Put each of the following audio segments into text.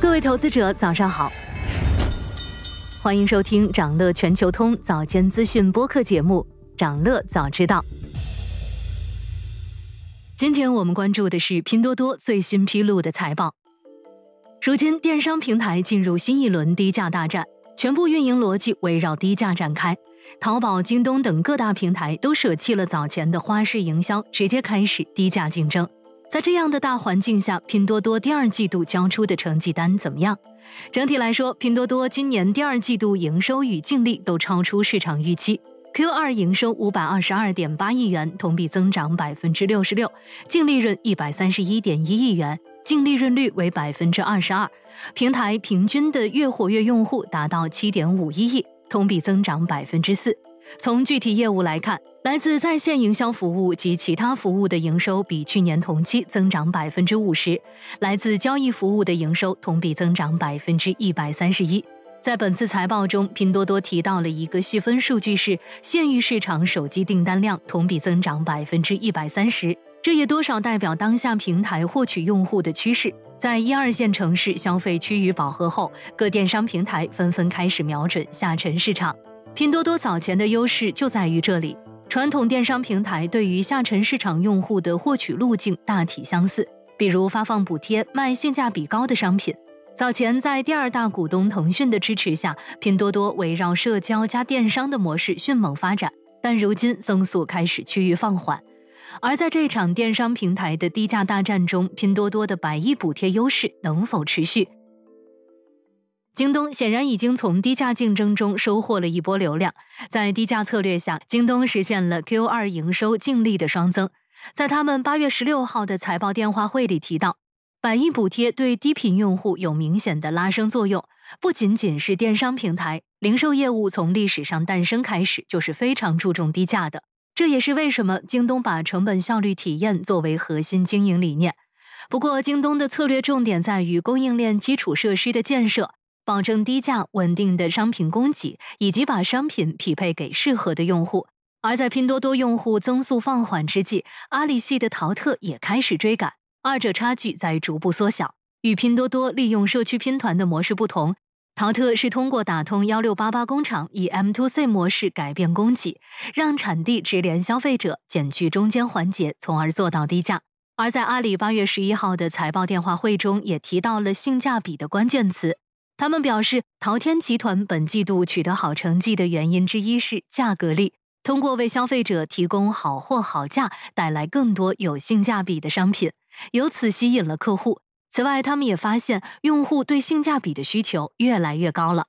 各位投资者，早上好，欢迎收听长乐全球通早间资讯播客节目《长乐早知道》。今天我们关注的是拼多多最新披露的财报。如今，电商平台进入新一轮低价大战，全部运营逻辑围绕低价展开。淘宝、京东等各大平台都舍弃了早前的花式营销，直接开始低价竞争。在这样的大环境下，拼多多第二季度交出的成绩单怎么样？整体来说，拼多多今年第二季度营收与净利都超出市场预期。Q 二营收五百二十二点八亿元，同比增长百分之六十六，净利润一百三十一点一亿元，净利润率为百分之二十二。平台平均的月活跃用户达到七点五一亿，同比增长百分之四。从具体业务来看，来自在线营销服务及其他服务的营收比去年同期增长百分之五十，来自交易服务的营收同比增长百分之一百三十一。在本次财报中，拼多多提到了一个细分数据是县域市场手机订单量同比增长百分之一百三十，这也多少代表当下平台获取用户的趋势。在一二线城市消费趋于饱和后，各电商平台纷纷开始瞄准下沉市场。拼多多早前的优势就在于这里。传统电商平台对于下沉市场用户的获取路径大体相似，比如发放补贴、卖性价比高的商品。早前在第二大股东腾讯的支持下，拼多多围绕社交加电商的模式迅猛发展，但如今增速开始趋于放缓。而在这场电商平台的低价大战中，拼多多的百亿补贴优势能否持续？京东显然已经从低价竞争中收获了一波流量，在低价策略下，京东实现了 Q 二营收净利的双增。在他们八月十六号的财报电话会里提到，百亿补贴对低频用户有明显的拉升作用。不仅仅是电商平台，零售业务从历史上诞生开始就是非常注重低价的。这也是为什么京东把成本效率体验作为核心经营理念。不过，京东的策略重点在于供应链基础设施的建设。保证低价稳定的商品供给，以及把商品匹配给适合的用户。而在拼多多用户增速放缓之际，阿里系的淘特也开始追赶，二者差距在逐步缩小。与拼多多利用社区拼团的模式不同，淘特是通过打通幺六八八工厂，以 M to C 模式改变供给，让产地直连消费者，减去中间环节，从而做到低价。而在阿里八月十一号的财报电话会中，也提到了性价比的关键词。他们表示，淘天集团本季度取得好成绩的原因之一是价格力，通过为消费者提供好货好价，带来更多有性价比的商品，由此吸引了客户。此外，他们也发现用户对性价比的需求越来越高了。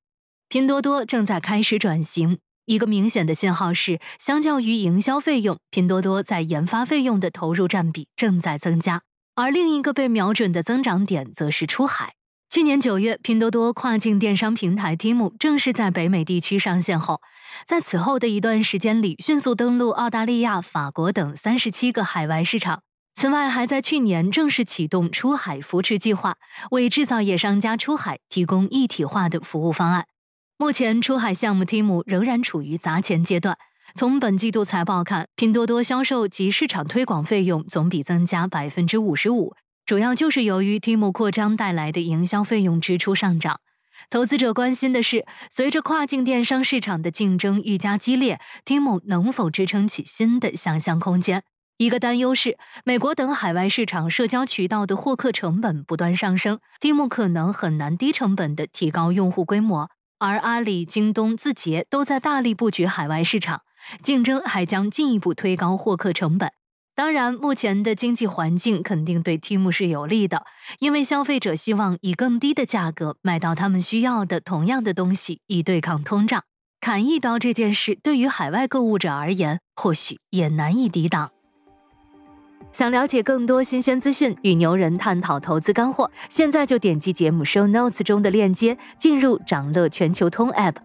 拼多多正在开始转型，一个明显的信号是，相较于营销费用，拼多多在研发费用的投入占比正在增加，而另一个被瞄准的增长点则是出海。去年九月，拼多多跨境电商平台 Temu 正式在北美地区上线后，在此后的一段时间里，迅速登陆澳大利亚、法国等三十七个海外市场。此外，还在去年正式启动出海扶持计划，为制造业商家出海提供一体化的服务方案。目前，出海项目 Temu 仍然处于砸钱阶段。从本季度财报看，拼多多销售及市场推广费用总比增加百分之五十五。主要就是由于 Temu 扩张带来的营销费用支出上涨。投资者关心的是，随着跨境电商市场的竞争愈加激烈，Temu 能否支撑起新的想象空间？一个担忧是，美国等海外市场社交渠道的获客成本不断上升，Temu 可能很难低成本的提高用户规模。而阿里、京东、字节都在大力布局海外市场，竞争还将进一步推高获客成本。当然，目前的经济环境肯定对 Tim 是有利的，因为消费者希望以更低的价格买到他们需要的同样的东西，以对抗通胀。砍一刀这件事对于海外购物者而言，或许也难以抵挡。想了解更多新鲜资讯，与牛人探讨投资干货，现在就点击节目 Show Notes 中的链接，进入掌乐全球通 App。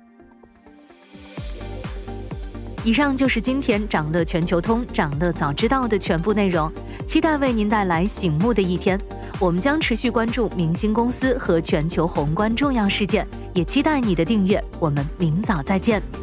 以上就是今天掌乐全球通掌乐早知道的全部内容，期待为您带来醒目的一天。我们将持续关注明星公司和全球宏观重要事件，也期待你的订阅。我们明早再见。